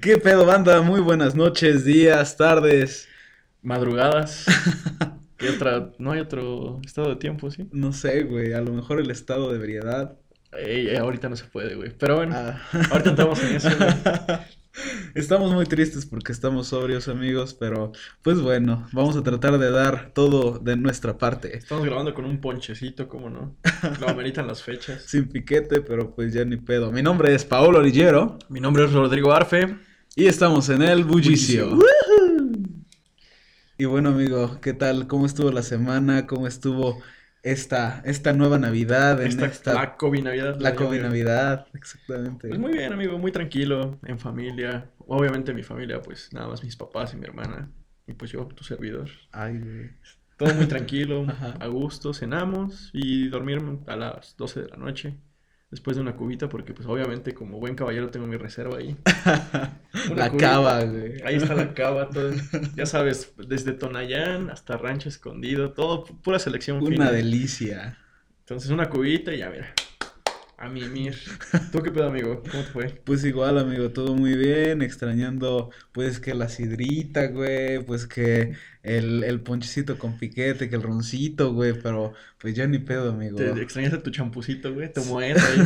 ¿Qué pedo, banda? Muy buenas noches, días, tardes. Madrugadas. ¿Qué otra? No hay otro estado de tiempo, ¿sí? No sé, güey. A lo mejor el estado de ebriedad. Ey, ahorita no se puede, güey. Pero bueno, Ah. ahorita entramos en eso, güey. Estamos muy tristes porque estamos sobrios, amigos, pero pues bueno, vamos a tratar de dar todo de nuestra parte. Estamos grabando con un ponchecito, ¿cómo no? Lo ameritan las fechas. Sin piquete, pero pues ya ni pedo. Mi nombre es Paolo Orillero Mi nombre es Rodrigo Arfe. Y estamos en el Bullicio. Bullicio. Y bueno, amigo, ¿qué tal? ¿Cómo estuvo la semana? ¿Cómo estuvo esta, esta nueva Navidad? En Esta, esta, la COVID Navidad. la llamo COVID yo. Navidad, exactamente. Pues muy bien, amigo, muy tranquilo, en familia. Obviamente mi familia, pues nada más mis papás y mi hermana. Y pues yo, tu servidor. Ay, güey. Todo muy tranquilo, a gusto, cenamos y dormir a las 12 de la noche. Después de una cubita, porque pues obviamente como buen caballero tengo mi reserva ahí. La cubita. cava, güey. Ahí está la cava, todo. Ya sabes, desde Tonayán hasta Rancho Escondido, todo pu- pura selección Una fina. delicia. Entonces una cubita y ya mira. A mimir. ¿Tú qué pedo, amigo? ¿Cómo te fue? Pues igual, amigo, todo muy bien, extrañando pues que la sidrita, güey, pues que el, el ponchecito con piquete, que el roncito, güey, pero pues ya ni pedo, amigo. ¿Te, te extrañaste tu champucito, güey? Tu moeta ahí.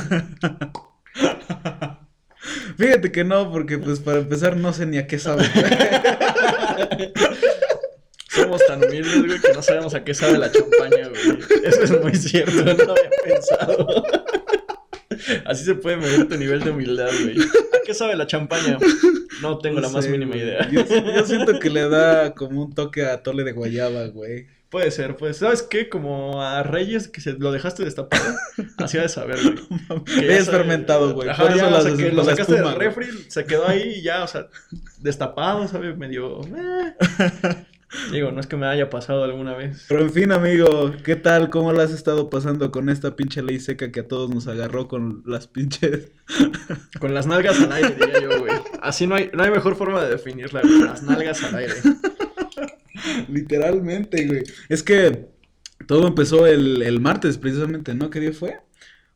Fíjate que no, porque pues para empezar no sé ni a qué sabe, güey. Somos tan humildes, güey, que no sabemos a qué sabe la champaña, güey. Eso es muy cierto, no lo había pensado. Así se puede medir tu nivel de humildad, güey. ¿A qué sabe la champaña? No tengo No la más mínima güey. idea. Yo, yo siento que le da como un toque a tole de guayaba, güey. Puede ser, pues, ¿sabes qué? Como a Reyes que se lo dejaste destapado, así ha de saber, güey. Que Es sabe- fermentado, güey. Ajá, Por eso ya, la- o sea, que lo sacaste espuma, del refri, se quedó ahí y ya, o sea, destapado, ¿sabe? Medio... eh. Digo, no es que me haya pasado alguna vez. Pero en fin, amigo, ¿qué tal? ¿Cómo la has estado pasando con esta pinche ley seca que a todos nos agarró con las pinches... Con las nalgas al aire, diría yo, güey. Así no hay, no hay mejor forma de definirla, güey. Las nalgas al aire. Literalmente, güey. Es que todo empezó el, el martes, precisamente, ¿no? ¿Qué día fue?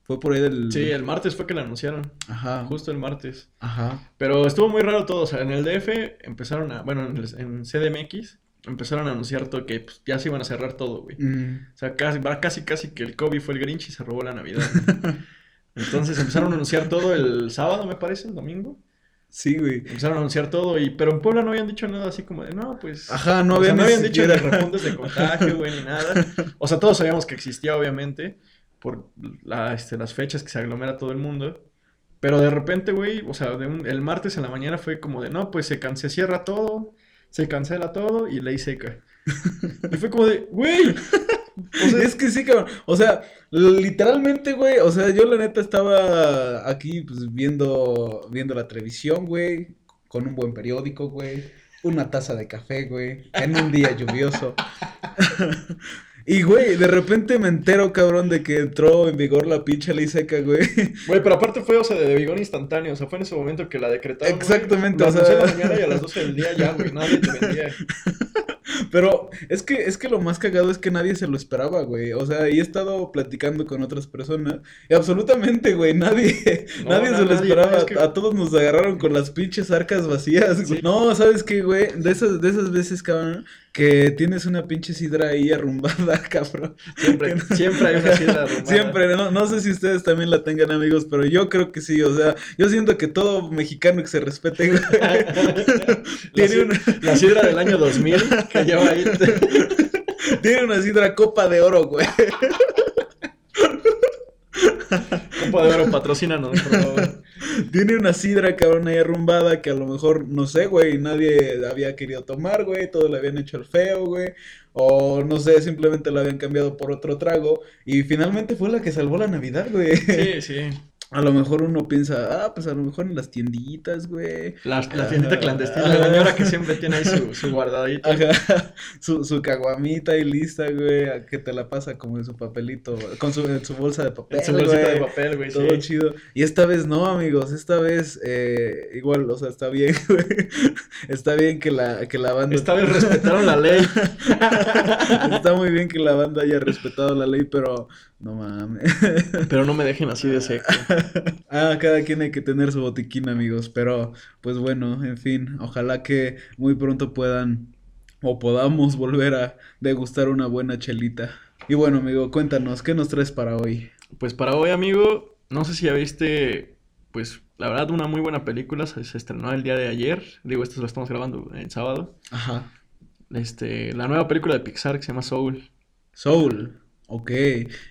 Fue por ahí del... Sí, el martes fue que la anunciaron. Ajá. Justo el martes. Ajá. Pero estuvo muy raro todo. O sea, en el DF empezaron a. Bueno, en, el- en CDMX empezaron a anunciar todo que pues, ya se iban a cerrar todo, güey. Mm. O sea, casi, va casi, casi que el COVID fue el Grinch y se robó la Navidad. Entonces empezaron a anunciar todo el sábado, me parece, el domingo. Sí, güey. Empezaron a anunciar todo, y pero en Puebla no habían dicho nada así como de, no, pues... Ajá, no o sea, habían no habían dicho ni repuntes de contagio, güey, ni nada. O sea, todos sabíamos que existía, obviamente, por la, este, las fechas que se aglomera todo el mundo. Pero de repente, güey, o sea, de un- el martes en la mañana fue como de, no, pues se, se cierra todo, se cancela todo y ley seca. Y fue como de, güey, o sea, es que sí, cabrón. O sea, literalmente, güey. O sea, yo la neta estaba aquí, pues, viendo, viendo la televisión, güey. Con un buen periódico, güey. Una taza de café, güey. En un día lluvioso. Y, güey, de repente me entero, cabrón, de que entró en vigor la pinche ley seca, güey. Güey, pero aparte fue, o sea, de vigor instantáneo. O sea, fue en ese momento que la decretaron. Exactamente, La o sea- anunciaron en la mañana y a las 12 del día ya, güey. Nadie te vendía. Pero es que, es que lo más cagado es que nadie se lo esperaba, güey. O sea, y he estado platicando con otras personas. Y absolutamente, güey, nadie, No, nadie na- se lo nadie, esperaba. es que- A todos nos agarraron con las pinches arcas vacías. Sí. No, ¿sabes qué, güey? De esas, de esas veces, cabrón, que tienes una pinche sidra ahí arrumbada, cabrón. Siempre, no- siempre hay una sidra arrumbada. Siempre, no, no sé si ustedes también la tengan, amigos, pero yo creo que sí. O sea, yo siento que todo mexicano que se respete, La, tiene si- una... la sidra del año 2000 que lleva ahí. Tiene una sidra copa de oro, güey. Copa de oro, patrocínanos, por favor. Tiene una sidra, cabrón, ahí arrumbada que a lo mejor, no sé, güey, nadie había querido tomar, güey, todo le habían hecho el feo, güey, o no sé, simplemente la habían cambiado por otro trago, y finalmente fue la que salvó la Navidad, güey. Sí, sí. A lo mejor uno piensa, ah, pues a lo mejor en las tienditas, güey. La, la tiendita clandestina, la señora que siempre tiene ahí su, su guardadito. Ajá, su, su caguamita ahí lista, güey, que te la pasa como en su papelito, con su, en su bolsa de papel, En su bolsita de papel, güey, Todo sí. chido. Y esta vez no, amigos. Esta vez, eh, igual, o sea, está bien, güey. Está bien que la, que la banda. Esta vez respetaron la ley. Está muy bien que la banda haya respetado la ley, pero no mames. Pero no me dejen así de seco. ah, cada quien hay que tener su botiquín, amigos. Pero, pues bueno, en fin, ojalá que muy pronto puedan o podamos volver a degustar una buena chelita. Y bueno, amigo, cuéntanos, ¿qué nos traes para hoy? Pues para hoy, amigo, no sé si ya viste, pues la verdad, una muy buena película. Se, se estrenó el día de ayer. Digo, esto lo estamos grabando en sábado. Ajá. Este, la nueva película de Pixar que se llama Soul. Soul. Ok,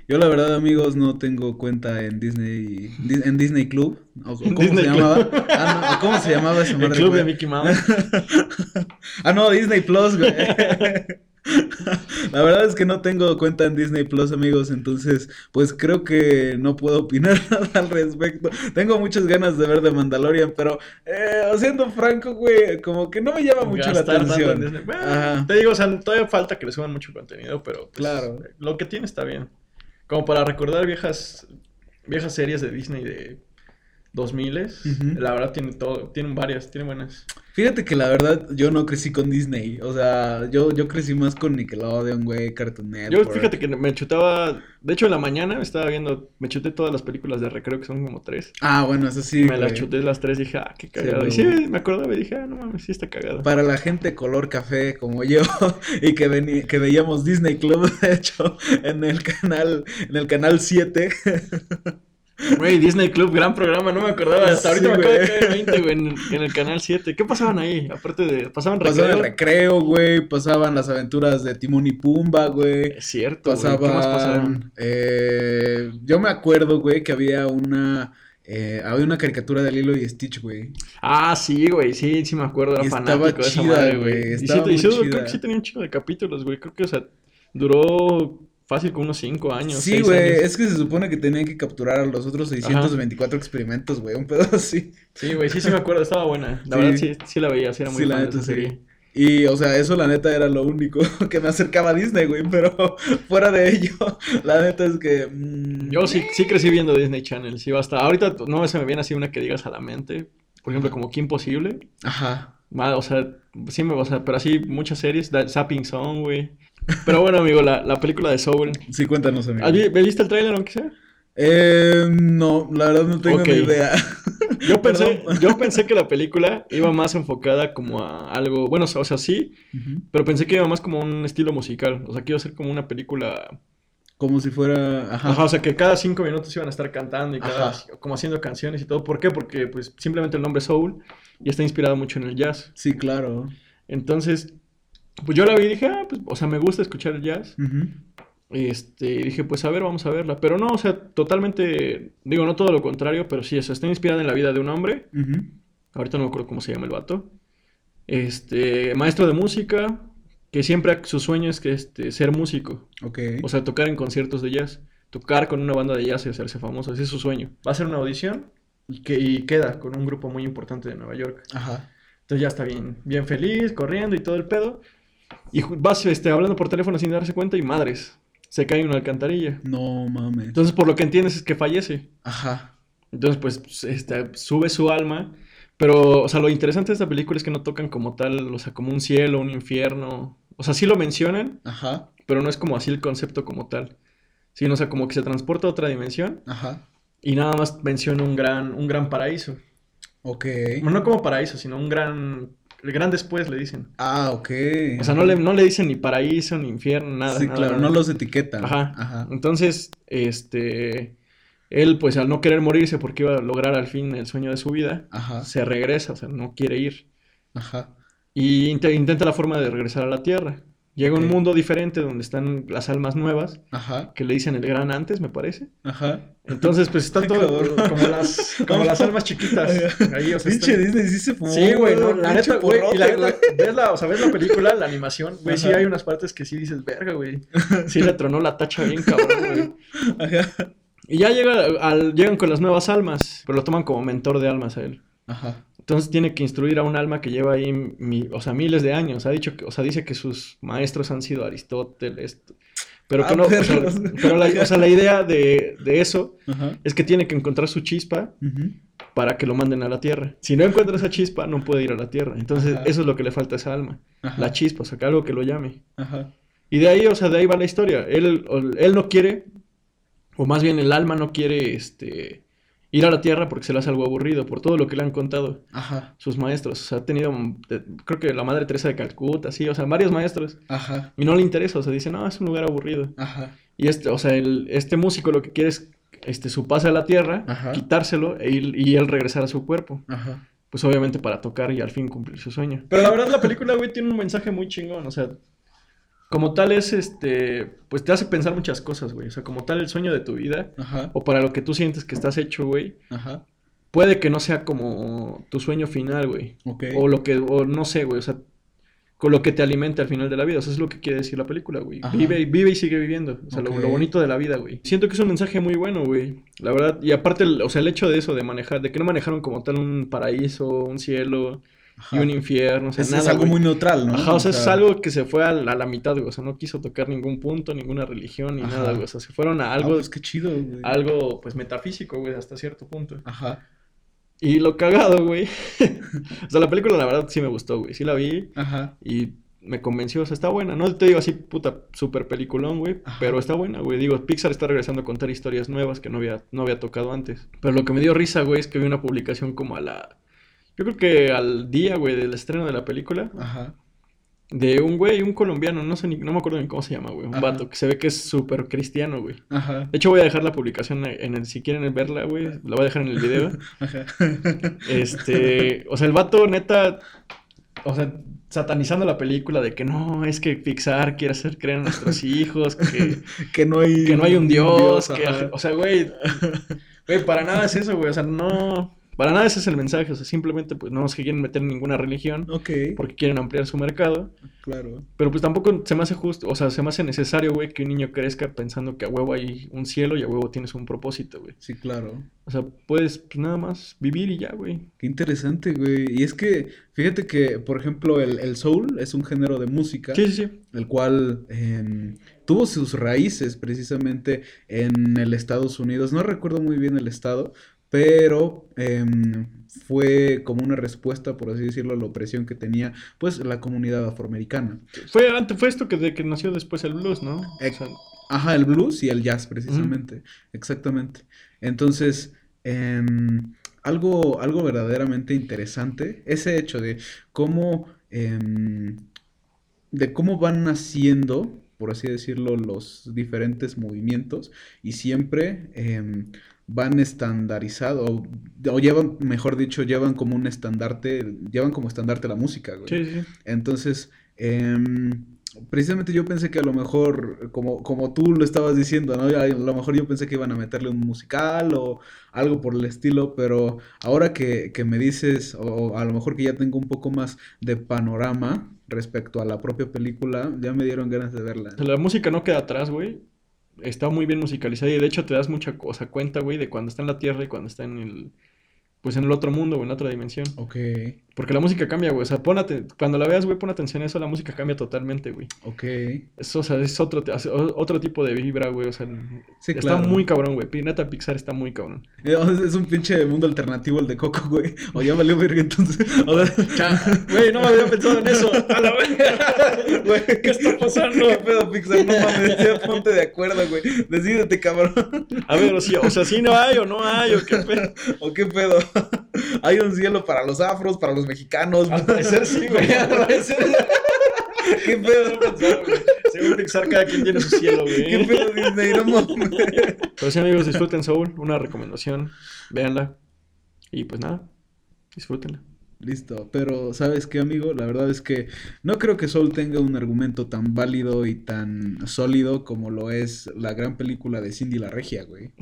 yo la verdad amigos no tengo cuenta en Disney, Di- en Disney Club, o ¿cómo Disney se Club. llamaba? Ah, no, ¿cómo se llamaba esa El madre, club de? Mickey Mouse. Ah, no, Disney Plus, güey. La verdad es que no tengo cuenta en Disney Plus, amigos, entonces, pues creo que no puedo opinar nada al respecto. Tengo muchas ganas de ver The Mandalorian, pero, eh, siendo franco, güey, como que no me llama mucho la atención. Bueno, te digo, o sea, todavía falta que le suban mucho contenido, pero pues, Claro. lo que tiene está bien. Como para recordar viejas viejas series de Disney de 2000 Ujú. la verdad tiene todo, tienen varias, tienen buenas. Fíjate que la verdad yo no crecí con Disney, o sea, yo, yo crecí más con Nickelodeon, güey, Cartoon Yo fíjate que me chutaba, de hecho en la mañana estaba viendo, me chuté todas las películas de recreo que son como tres. Ah, bueno, eso sí, me las chuté las tres y dije, ah, qué cagado. güey. y sí, me acordaba y dije, ah, no mames, sí está cagado. Para la gente color café como yo y que veni- que veíamos Disney Club, de hecho, en el canal, en el canal 7. Güey, Disney Club, gran programa, no me acordaba. Hasta ahorita Sí, me acabo de caer en 20, güey, en, el- en el canal 7. ¿Qué pasaban ahí? Aparte de, pasaban Pasaban el recreo. recreo, güey, pasaban las aventuras de Timón y Pumba, güey. Es cierto, güey. ¿Qué más pasaban? Pasaban, eh, yo me acuerdo, güey, que había una, eh, había una caricatura de Lilo y Stitch, güey. Ah, sí, güey, sí, sí me acuerdo, era Y estaba fanático de esa chida, madre, güey. Y sí, y sí, creo chida. que sí tenía un chingo de capítulos, güey. Creo que, o sea, duró fácil con unos 5 años. Sí, güey, es que se supone que tenían que capturar a los otros 624 experimentos, güey, un pedo así. Sí, güey, sí, sí me acuerdo, estaba buena. La Sí. verdad, sí, sí la veía, sí era muy Sí, la neta, esa sí. Y, o sea, eso la neta era lo único que me acercaba a Disney, güey, pero fuera de ello, la neta es que... mm, Yo sí, sí crecí viendo Disney Channel, sí, basta. Ahorita no se me viene así una que digas a la mente. Por ejemplo, como Qué Imposible. Ajá. O sea, sí me, o sea, pero así muchas series, Zapping Song, güey. Pero bueno, amigo, la, la película de Soul. Sí, cuéntanos, amigo. ¿Has vi- ¿Me viste el tráiler aunque sea? Eh, no, la verdad no tengo ni idea. Yo pensé, yo pensé que la película iba más enfocada como a algo, bueno, o sea, sí, Ujú. pero pensé que iba más como un estilo musical, o sea, que iba a ser como una película, Como si fuera... Ajá. ajá, o sea, que cada cinco minutos iban a estar cantando y cada, como haciendo canciones y todo. ¿Por qué? Porque pues simplemente el nombre Soul y está inspirado mucho en el jazz. Sí, claro. Entonces, pues yo la vi y dije, ah, pues, o sea, me gusta escuchar el jazz. Ujú. Este, y dije, pues a ver, vamos a verla. Pero no, o sea, totalmente, digo, no todo lo contrario, pero sí, eso, está inspirada en la vida de un hombre. Ahorita no me acuerdo cómo se llama el vato. Este, maestro de música, que siempre su sueño es que este, ser músico. Ok. O sea, tocar en conciertos de jazz. Tocar con una banda de jazz y hacerse famoso. Ese es su sueño. Va a hacer una audición y, que, y queda con un grupo muy importante de Nueva York. Ajá. Entonces ya está bien, bien feliz, corriendo y todo el pedo. Y vas este, hablando por teléfono sin darse cuenta y madres, se cae en una alcantarilla. No mames. Entonces por lo que entiendes es que fallece. Ajá. Entonces pues este, sube su alma. Pero, o sea, lo interesante de esta película es que no tocan como tal, o sea, como un cielo, un infierno. O sea, sí lo mencionan, Ajá. pero no es como así el concepto como tal. Sino, o sea, como que se transporta a otra dimensión Ajá. Y nada más menciona un gran, un gran paraíso. Ok. Bueno, no como paraíso, sino un gran, el gran después le dicen. Ah, ok. O sea, no le, no le dicen ni paraíso, ni infierno, nada. Sí, nada, claro, nada. no los etiquetan. Ajá. Ajá. Entonces, este, él pues al no querer morirse porque iba a lograr al fin el sueño de su vida, Ajá. se regresa, o sea, no quiere ir. Ajá. Y inte- intenta la forma de regresar a la Tierra. Llega un mundo diferente donde están las almas nuevas, Ajá. que le dicen el gran antes, me parece. Ajá. Entonces, pues están todo como las, como las almas chiquitas. Ahí, o sea, Pinche Disney sí se fumó. Sí, güey, no, la neta, güey, y la ves la, o sea, ves la película, la animación, güey, sí hay unas partes que sí dices, verga, güey, sí le tronó la tacha bien cabrón, güey. Ajá. Y ya llega al, llegan con las nuevas almas, pero lo toman como mentor de almas a él. Ajá. Entonces tiene que instruir a un alma que lleva ahí, mi- o sea, miles de años. Ha dicho que, o sea, dice que sus maestros han sido Aristóteles, pero que Ah, no, o sea, perros. pero la, o sea, la idea de, de eso Ajá. es que tiene que encontrar su chispa para que lo manden a la Tierra. Si no encuentra esa chispa, no puede ir a la Tierra. Entonces, Ajá. eso es lo que le falta a esa alma. Ajá. La chispa, o sea, que algo que lo llame. Ajá. Y de ahí, o sea, de ahí va la historia. Él, él no quiere, o más bien el alma no quiere, este, ir a la Tierra porque se le hace algo aburrido por todo lo que le han contado Ajá. sus maestros. O sea, ha tenido, de- creo que la Madre Teresa de Calcuta, sí, o sea, varios maestros. Ajá. Y no le interesa, o sea, dice, no, es un lugar aburrido. Ajá. Y este, o sea, el, este músico lo que quiere es este, su pase a la Tierra, Ajá. quitárselo e ir- y él regresar a su cuerpo. Ajá. Pues obviamente para tocar y al fin cumplir su sueño. Pero la verdad la película, güey, tiene un mensaje muy chingón, o sea, como tal es, este, pues te hace pensar muchas cosas, güey. O sea, como tal el sueño de tu vida, Ajá. o para lo que tú sientes que estás hecho, güey, Ajá. puede que no sea como tu sueño final, güey. Ok. O lo que, o no sé, güey, o sea, con lo que te alimenta al final de la vida. O sea, es lo que quiere decir la película, güey. Vive, y- vive y sigue viviendo. O sea, lo- lo, bonito de la vida, güey. Siento que es un mensaje muy bueno, güey. La verdad. Y aparte, el- o sea, el hecho de eso, de manejar, de que no manejaron como tal un paraíso, un cielo Ajá. y un infierno, o sea, es, nada, es algo güey. muy neutral, ¿no? Ajá, o sea, es algo que se fue a la, a la mitad, güey. O sea, no quiso tocar ningún punto, ninguna religión, ni Ajá. nada, güey. O sea, se fueron a Algo, algo, pues qué chido, güey. algo, pues, metafísico, güey, hasta cierto punto. Ajá. Y lo cagado, güey. o sea, la película, la verdad, sí me gustó, güey. Sí la vi. Ajá. Y me convenció, o sea, está buena. No te digo así, puta, super peliculón, güey. Pero está buena, güey. Digo, Pixar está regresando a contar historias nuevas que no había, no había tocado antes. Pero lo que me dio risa, güey, es que vi una publicación como a la... Yo creo que al día, güey, del estreno de la película. Ajá. De un güey, un colombiano, no sé ni, no me acuerdo ni cómo se llama, güey. Un Ajá. vato que se ve que es súper cristiano, güey. Ajá. De hecho, voy a dejar la publicación en el, si quieren verla, güey, la voy a dejar en el video. Ajá. Este, o sea, el vato neta, o sea, satanizando la película de que no, es que Pixar quiere hacer creer a nuestros hijos, que, que no hay que no hay un dios, que, o sea, güey, güey, para nada es eso, güey, o sea, no, para nada ese es el mensaje, o sea, simplemente pues no nos quieren meter en ninguna religión porque quieren ampliar su mercado, claro. pero pues tampoco se me hace justo, o sea, se me hace necesario, güey, que un niño crezca pensando que a huevo hay un cielo y a huevo tienes un propósito, güey. Sí, claro. O sea, puedes pues, nada más vivir y ya, güey. Qué interesante, güey. Y es que, fíjate que, por ejemplo, el, el soul es un género de música, Sí, sí, sí. el cual em, tuvo sus raíces precisamente en el Estados Unidos. No recuerdo muy bien el estado, pero em, fue como una respuesta, por así decirlo, a la opresión que tenía, pues, la comunidad afroamericana. Fue, fue esto que, de que nació después el blues, ¿no? O Ex- sea, Ajá, el blues y el jazz, precisamente. Exactamente. Entonces, em, algo, algo verdaderamente interesante, ese hecho de cómo, em, de cómo van naciendo, por así decirlo, los diferentes movimientos y siempre em, van estandarizados, o, o llevan, mejor dicho, llevan como un estandarte, llevan como estandarte la música, güey. sí, sí. Entonces, em, precisamente yo pensé que a lo mejor, como, como tú lo estabas diciendo, ¿no? A lo mejor yo pensé que iban a meterle un musical o algo por el estilo, pero ahora que, que me dices, o a lo mejor que ya tengo un poco más de panorama respecto a la propia película, ya me dieron ganas de verla. La música no queda atrás, güey. Está muy bien musicalizada y de hecho te das mucha cosa cuenta, güey, de cuando está en la Tierra y cuando está en el, pues en el otro mundo, güey, en otra dimensión. Ok, Porque la música cambia, güey. O sea, pon cuando la veas, güey, pon atención a eso, la música cambia totalmente, güey. ok. Eso, o sea, es otro, otro tipo de vibra, güey. O sea, Sí, está claro. muy cabrón, güey. Pi- Neta, Pixar está muy cabrón. Eh, Es un pinche mundo alternativo el de Coco, güey. O ya valió verga entonces. O sea, Güey, no me había pensado en eso. A la verga. Güey, ¿Qué está pasando? ¿Qué pedo, Pixar? No mames, ya ponte de acuerdo, güey. Decídete, cabrón. A ver, o sea, o sea, sí no hay o no hay, o qué pedo. ¿O qué pedo? Hay un cielo para los afros, para los mexicanos. Al parecer sí, güey. Al parecer. ¿Qué pedo? Según Pixar, cada quien tiene su cielo, ¿Qué güey. pedo, Disney? No mames. Pero sí, amigos, disfruten Soul. Una recomendación. Véanla. Y pues nada, disfrútenla. Listo, pero ¿sabes qué, amigo? La verdad es que no creo que Soul tenga un argumento tan válido y tan sólido como lo es la gran película de Cindy la Regia, güey.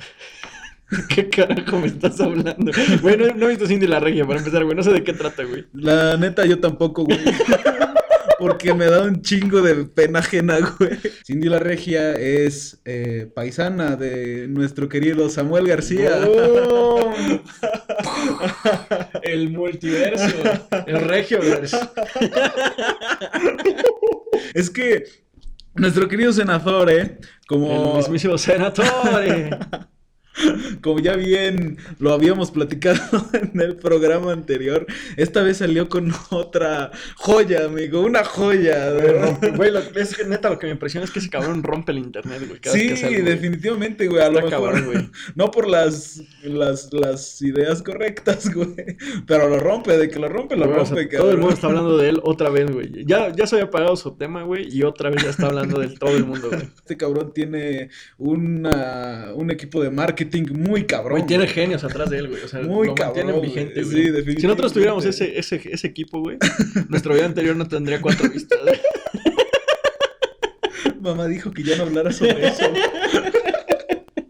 ¿Qué carajo me estás hablando? Güey, no, no he visto Cindy la Regia para empezar, güey. No sé de qué trata, güey. La neta, yo tampoco, güey. Porque me da un chingo de pena ajena, güey. Cindy la Regia es eh, paisana de nuestro querido Samuel García. Oh. el multiverso. El regioverso. Es que nuestro querido senador, ¿eh? El Como... mismísimo senatore. Como ya bien lo habíamos platicado en el programa anterior, esta vez salió con otra joya, amigo, una joya. Güey, es que neta lo que me impresiona es que ese cabrón rompe el internet, güey. Sí, güey. definitivamente, güey. A lo Está mejor cabrón, güey. no por las, las, las ideas correctas, güey. Pero lo rompe, de que lo rompe, lo Güey, o sea, rompe, todo el mundo está hablando de él otra vez, güey. Ya, ya se había apagado su tema, güey, y otra vez ya está hablando de él todo el mundo, güey. Este cabrón tiene una, un equipo de marketing muy cabrón. Güey, tiene genios atrás de él, güey. O sea, Muy lo cabrón, güey. Sí. Si nosotros tuviéramos ese, ese, ese equipo, güey, nuestro video anterior no tendría cuatro vistas. Mamá dijo que ya no hablara sobre eso.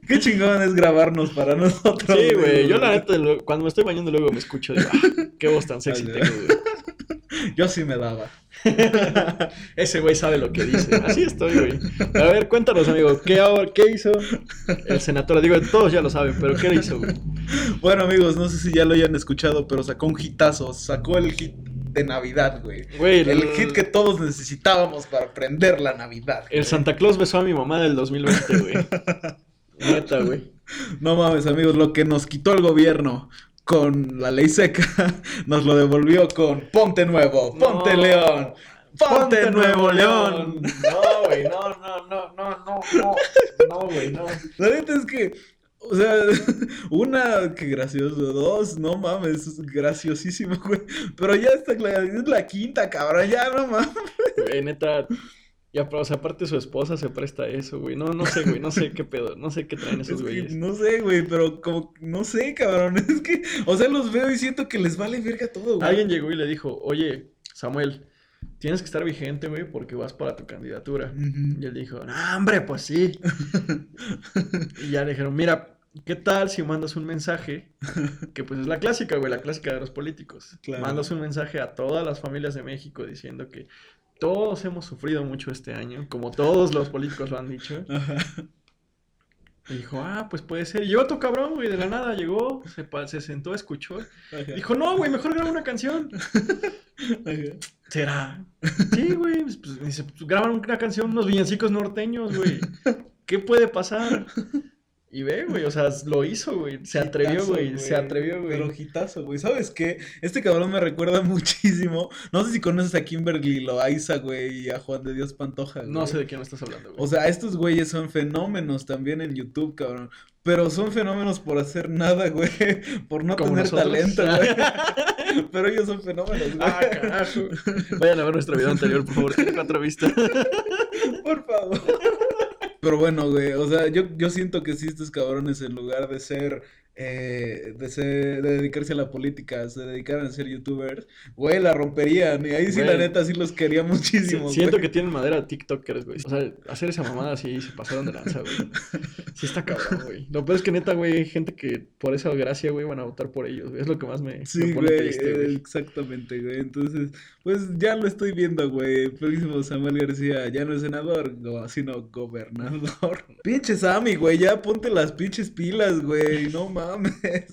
Qué chingón es grabarnos para nosotros. Sí, güey. Yo la neta, cuando me estoy bañando luego me escucho, digo, ah, qué voz tan sexy Ay, tengo, güey. Yo sí me daba. Ese güey sabe lo que dice. Así estoy, güey. A ver, cuéntanos, amigo, ¿qué, qué hizo el senador? Digo, todos ya lo saben, pero ¿qué hizo, güey? Bueno, amigos, no sé si ya lo hayan escuchado, pero sacó un hitazo. Sacó el hit de Navidad, güey. Güey, El hit que todos necesitábamos para prender la Navidad. El. Santa Claus besó a mi mamá del 2020, güey. Neta, güey. No mames, amigos, lo que nos quitó el gobierno con la ley seca, nos lo devolvió con Ponte Nuevo, Ponte No. León, Ponte, Nuevo León. No, güey, no, no, no, no, no, no. No, güey, no. La neta es que, o sea, una, que gracioso, dos, no mames, es graciosísimo, güey. Pero ya está, es la quinta, cabrón, ya no mames. Güey, neta. Pero, o sea, aparte su esposa se presta a eso, güey. No, no sé, güey, no sé qué pedo, no sé qué traen esos Es que güeyes. no sé, güey, pero como, no sé, cabrón, es que, o sea, los veo y siento que les vale verga todo, güey. Alguien llegó y le dijo, oye, Samuel, tienes que estar vigente, güey, porque vas para tu candidatura. Y él dijo, no, hombre, pues sí. y ya le dijeron, mira, ¿qué tal si mandas un mensaje? Que pues es la clásica, güey, la clásica de los políticos. Claro. Mandas un mensaje a todas las familias de México diciendo que todos hemos sufrido mucho este año, como todos los políticos lo han dicho. Ajá. Y dijo, ah, pues puede ser. Y llegó tu cabrón, güey, de la nada, llegó, se, se sentó, escuchó. Ajá. Dijo, no, güey, mejor graba una canción. Ajá. ¿Será? Sí, güey. Pues, pues, pues, graban una canción, unos villancicos norteños, güey. ¿Qué puede pasar? Y ve, güey, o sea, lo hizo, güey. Se atrevió, güey. Se atrevió, güey. Pero hitazo, güey. ¿Sabes qué? Este cabrón me recuerda muchísimo. No sé si conoces a Kimberly Loaiza, güey, y a Juan de Dios Pantoja, No güey. sé de quién me estás hablando, güey. O sea, estos güeyes son fenómenos también en YouTube, cabrón. Pero son fenómenos por hacer nada, güey. Por no Como tener nosotros. talento, güey. Pero ellos son fenómenos, güey. ah, carajo. Vayan a ver nuestro video anterior, por favor. Tiene cuatro vistas. Por favor. Pero bueno, güey, o sea, yo, yo siento que si estos cabrones en lugar de ser, eh, de ser, de dedicarse a la política, se dedicaran a ser youtubers, güey, la romperían. Y ahí sí, la neta, sí los quería muchísimo, Siento que tienen madera de TikTokers, güey. O sea, hacer esa mamada así se pasaron de lanza, güey. Sí está cabrón, güey. Lo peor es que neta, güey, hay gente que por esa gracia, güey, van a votar por ellos, güey. Es lo que más me, me Sí, pone güey, triste, güey. exactamente, güey. Entonces, pues ya lo estoy viendo, güey. Próximo Samuel García, ya no es senador, sino gobernador. Pinche Sammy, güey, ya ponte las pinches pilas, güey. No mames. Te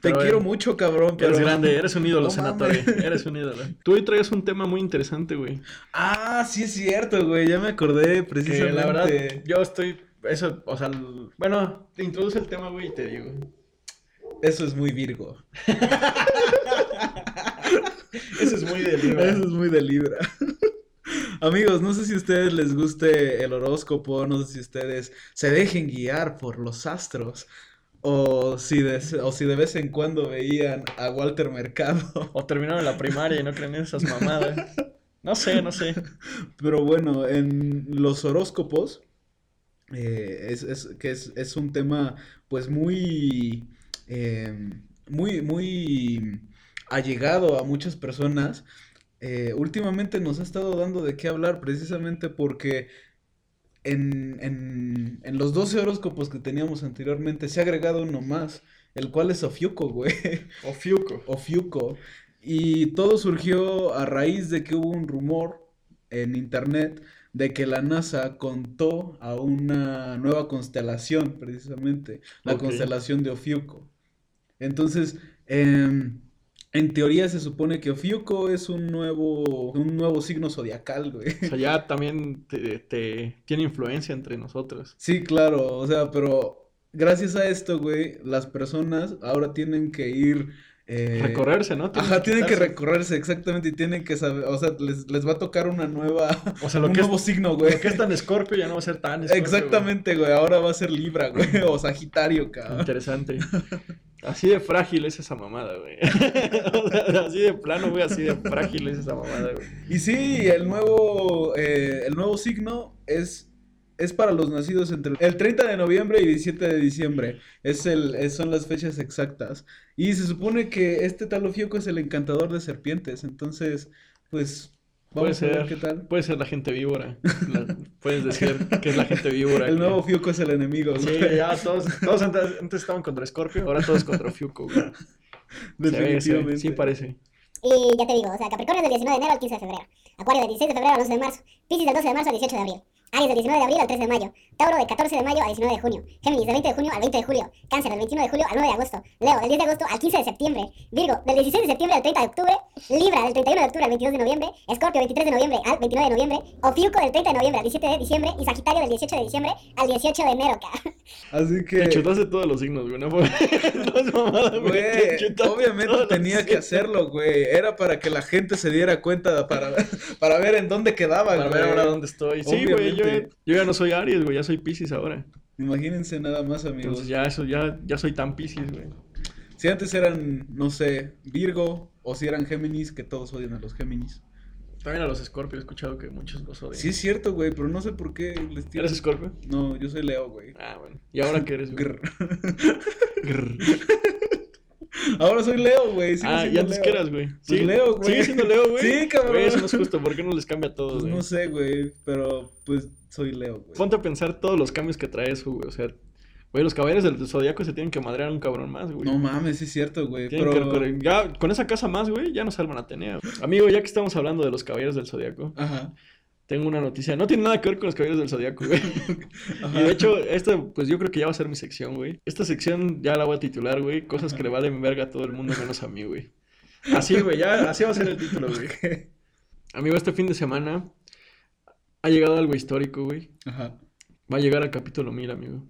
Pero quiero mucho, cabrón, pero. Eres grande, eres un ídolo, No senatorio. Eres un ídolo. Tú hoy traes un tema muy interesante, güey. Ah, sí es cierto, güey. Ya me acordé Que precisamente. la verdad, yo estoy. Eso, o sea, bueno, te introduce el tema, güey, y te digo. Eso es muy Virgo. Eso es muy de Libra. Eso es muy de Libra. Amigos, no sé si a ustedes les guste el horóscopo, no sé si ustedes se dejen guiar por los astros, o si de, o si de vez en cuando veían a Walter Mercado. O terminaron la primaria y no creen en esas mamadas. No sé, no sé. Pero bueno, en los horóscopos, eh, es, es- que es, es un tema pues muy, eh, muy, muy allegado a muchas personas. eh, últimamente nos ha estado dando de qué hablar precisamente porque en, en, en los 12 horóscopos que teníamos anteriormente se ha agregado uno más, el cual es Ofiuco, güey. O Fiuco. Ofiuco. Y todo surgió a raíz de que hubo un rumor en internet de que la NASA contó a una nueva constelación, precisamente, la constelación de Ofiuco. Entonces, em, en teoría se supone que Ofiuco es un nuevo, un nuevo signo zodiacal, güey. O sea, ya también te, te- tiene influencia entre nosotros. Sí, claro, o sea, pero gracias a esto, güey, las personas ahora tienen que ir eh, recorrerse, ¿no? ajá, tienen que recorrerse, exactamente, y tienen que saber, o sea, les, les va a tocar una nueva, o sea, lo un que nuevo es, signo, güey. Lo que es tan Scorpio ya no va a ser tan Scorpio. Exactamente, güey, ahora va a ser Libra, güey, o Sagitario, cabrón. Interesante. Así de frágil es esa mamada, güey. así de plano, güey, así de frágil es esa mamada, güey. Y sí, el nuevo, eh, el nuevo signo es es para los nacidos entre el 30 de noviembre y 17 de diciembre. Es el, son las fechas exactas. Y se supone que este Talofioco es el encantador de serpientes. Entonces, pues, vamos puede a ser, ver qué tal. Puede ser la gente víbora. La, puedes decir que es la gente víbora. El que... nuevo Fiuco es el enemigo. Sí, güey. ya todos, todos antes, antes, estaban contra Scorpio, ahora todos contra Fiuco, güey. Definitivamente. Se ve, se ve, sí parece. Y ya te digo, o sea, Capricornio del 19 de enero al 15 de febrero. Acuario del 16 de febrero al 11 de marzo. Piscis del 12 de marzo al 18 de abril. Aries del 19 de abril al 3 de mayo. Tauro del 14 de mayo al 19 de junio. Géminis del 20 de junio al 20 de julio. Cáncer del 21 de julio al 9 de agosto. Leo del 10 de agosto al 15 de septiembre. Virgo del 16 de septiembre al 30 de octubre. Libra del 31 de octubre al 22 de noviembre. Escorpio 23 de noviembre al 29 de noviembre. Ofiuco del 30 de noviembre al 17 de diciembre. Y Sagitario del 18 de diciembre al 18 de enero, ca. Así que. Te chutaste todos los signos, güey. No, fue... no es mamada, güey. Te obviamente tenía que hacerlo, güey. Era para que la gente se diera cuenta, para, para ver en dónde quedaba, Para güey. ver ahora dónde estoy. Sí, güey, yo, ya no soy Aries, güey, ya soy Pisces ahora. Imagínense nada más, amigos. Entonces ya eso, ya, ya soy tan Pisces, güey. Si antes eran, no sé, Virgo, o si eran Géminis, que todos odian a los Géminis. También a los Scorpio he escuchado que muchos los odian. Sí es cierto, güey, pero no sé por qué les tiran. ¿Eres Scorpio? No, yo soy Leo, güey. Ah, bueno. ¿Y ahora qué eres, güey? Ahora soy Leo, güey. sigo Ah, ¿y siendo antes eras, güey? Pues Leo, güey. ¿Sigue siendo Leo, güey? Sí, cabrón. Güey, eso no es justo. ¿Por qué no les cambia a todos, Pues güey? no sé, güey, pero pues soy Leo, güey. Ponte a pensar todos los cambios que trae eso, güey. O sea, güey, los caballeros del Zodíaco se tienen que madrear a un cabrón más, güey. No mames, sí es cierto, güey. Tienen Pero... que ya, con esa casa más, güey, ya no salvan a Atenea. Amigo, ya que estamos hablando de los caballeros del Zodíaco, Ajá. Tengo una noticia. No tiene nada que ver con los caballeros del Zodíaco, güey. Y de hecho, esta, pues yo creo que ya va a ser mi sección, güey. Esta sección ya la voy a titular, güey. Cosas que le valen verga a todo el mundo menos a mí, güey. Así, güey, ya, así va a ser el título, güey. Amigo, este fin de semana ha llegado algo histórico, güey. Ajá. Va a llegar al capítulo mil, amigo.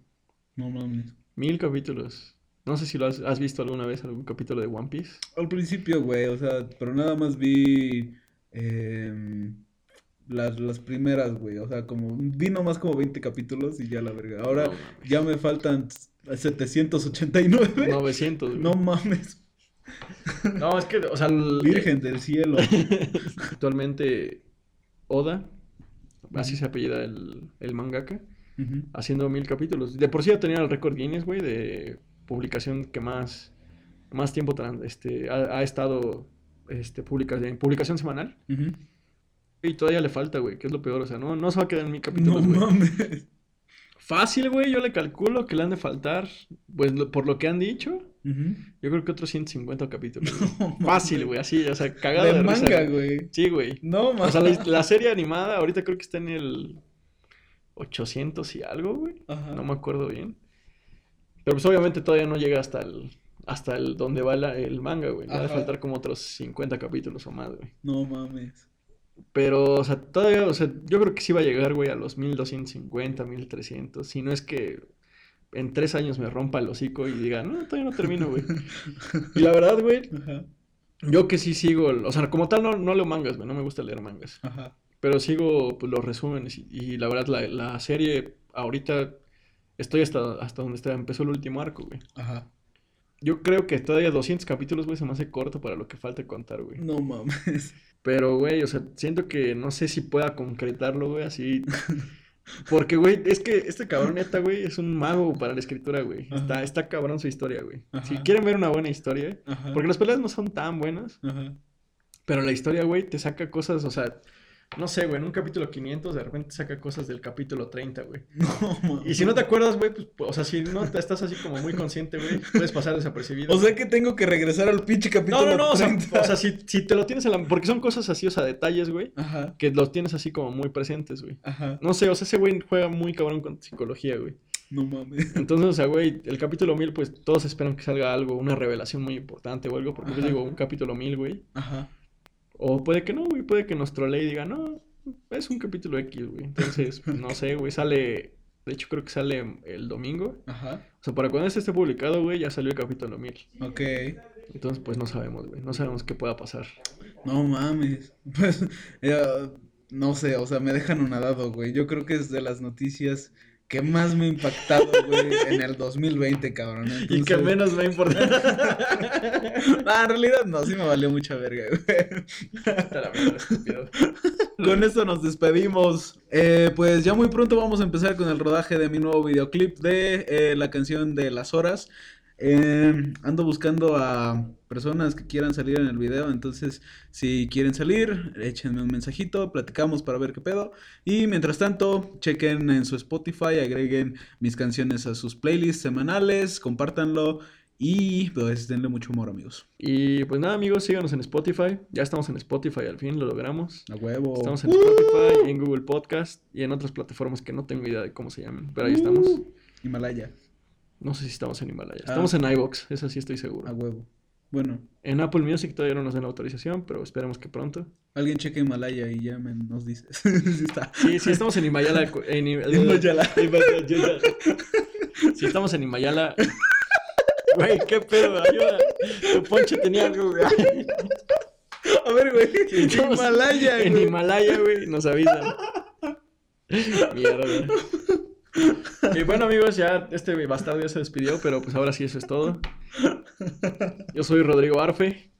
No mames. Mil capítulos. No sé si lo has, has visto alguna vez algún capítulo de One Piece. Al principio, güey, o sea, pero nada más vi em, las, las primeras, güey. O sea, como vi nomás como 20 capítulos y ya la verga. Ahora No ya me faltan 789. 900, güey. No mames. No, es que, o sea, el- Virgen del cielo. actualmente Oda, así se apellida el, el mangaka, haciendo mil capítulos. De por sí ya tenía el récord Guinness, güey, de publicación que más, más tiempo este, ha, ha estado este, publica- en publicación semanal. Ujú. Y todavía le falta, güey, que es lo peor. O sea, no, no se va a quedar en mil No capítulos, güey. mames. Fácil, güey, yo le calculo que le han de faltar, pues lo- por lo que han dicho, yo creo que otros 150 capítulos. No. Fácil, güey, así, o sea, cagado de, De manga, güey. güey. Sí, güey. No O mames. sea, la, la serie animada ahorita creo que está en el 800 y algo, güey. Ajá. No me acuerdo bien. Pero pues obviamente todavía no llega hasta el hasta el donde va la- el manga, güey. Le ha de faltar como otros 50 capítulos o más, güey. No mames. Pero, o sea, todavía, o sea, yo creo que sí va a llegar, güey, a los 1250, 1300. Si no es que en tres años me rompa el hocico y diga, no, todavía no termino, güey. Y la verdad, güey, Ajá. yo que sí sigo, el- o sea, como tal no, no leo mangas, güey, no me gusta leer mangas. Ajá. Pero sigo pues, los resúmenes y, y la verdad la, la serie ahorita estoy hasta, hasta donde está, empezó el último arco, güey. Ajá. Yo creo que todavía 200 capítulos, güey, se me hace corto para lo que falta contar, güey. No mames. Pero, güey, o sea, siento que no sé si pueda concretarlo, güey, así. Porque, güey, es que este cabrón neta, güey, es un mago para la escritura, güey. Está, está cabrón su historia, güey. Si quieren ver una buena historia, Ajá. porque las peleas no son tan buenas, Ajá. pero la historia, güey, te saca cosas, o sea, no sé, güey, en un capítulo 500 de repente saca cosas del capítulo 30, güey. No mames. Y si no te acuerdas, güey, pues, o sea, si no te estás así como muy consciente, güey, puedes pasar desapercibido. O sea que tengo que regresar al pinche capítulo no, no, no, o sea, 30. o sea, si, si te lo tienes en la... Porque son cosas así, o sea, detalles, güey, Ajá. que los tienes así como muy presentes, güey. Ajá. No sé, o sea, ese güey juega muy cabrón con psicología, güey. No mames. Entonces, o sea, güey, el capítulo 1000, pues todos esperan que salga algo, una revelación muy importante o algo, porque Ajá. digo, un capítulo 1000, güey. Ajá. O puede que no, güey, puede que nos trolee y diga, no, es un capítulo X, güey. Entonces, no sé, güey, sale De hecho, creo que sale el domingo. Ajá. O sea, para cuando este esté publicado, güey, ya salió el capítulo 1000. Ok. Entonces, pues no sabemos, güey. No sabemos qué pueda pasar. No mames. Pues, eh, no sé, o sea, me dejan unadado, güey. Yo creo que es de las noticias que más me ha impactado, güey, en el 2020, cabrón. Y que menos me importa. Ah, en realidad no, sí me valió mucha verga, güey. Con esto nos despedimos. Eh, pues ya muy pronto vamos a empezar con el rodaje de mi nuevo videoclip de eh, la canción de Las Horas. Eh, ando buscando a personas que quieran salir en el video, entonces si quieren salir, échenme un mensajito, platicamos para ver qué pedo. Y mientras tanto, chequen en su Spotify, agreguen mis canciones a sus playlists semanales, compártanlo y pues denle mucho amor, amigos. Y pues nada, amigos, síganos en Spotify. Ya estamos en Spotify, al fin lo logramos. A huevo. Estamos en Spotify, en Google Podcast y en otras plataformas que no tengo idea de cómo se llaman. Pero ahí estamos. Himalaya, No sé si estamos en Himalaya. Ah. Estamos en iVoox, eso sí estoy a seguro. huevo. Bueno, En Apple Music todavía no nos dan autorización, pero esperemos que pronto. Alguien cheque Himalaya y ya me, nos dice. sí está. Sí, sí estamos en Himayala. En, Himayala. Sí, estamos en Himayala. Güey, qué pedo, ayuda. Tu ponche tenía algo, güey. A ver, güey. Estamos Himalaya, En. Himalaya, güey, nos avisan. Mierda. Y bueno, amigos, ya este bastardo ya se despidió, pero pues ahora sí eso es todo. Yo soy Rodrigo Arfe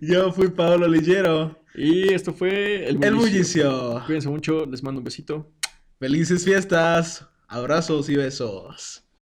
Yo fui Paolo Lillero. y esto fue El El Bullicio. bullicio. Cuídense mucho, les mando un besito. Felices fiestas. Abrazos y besos.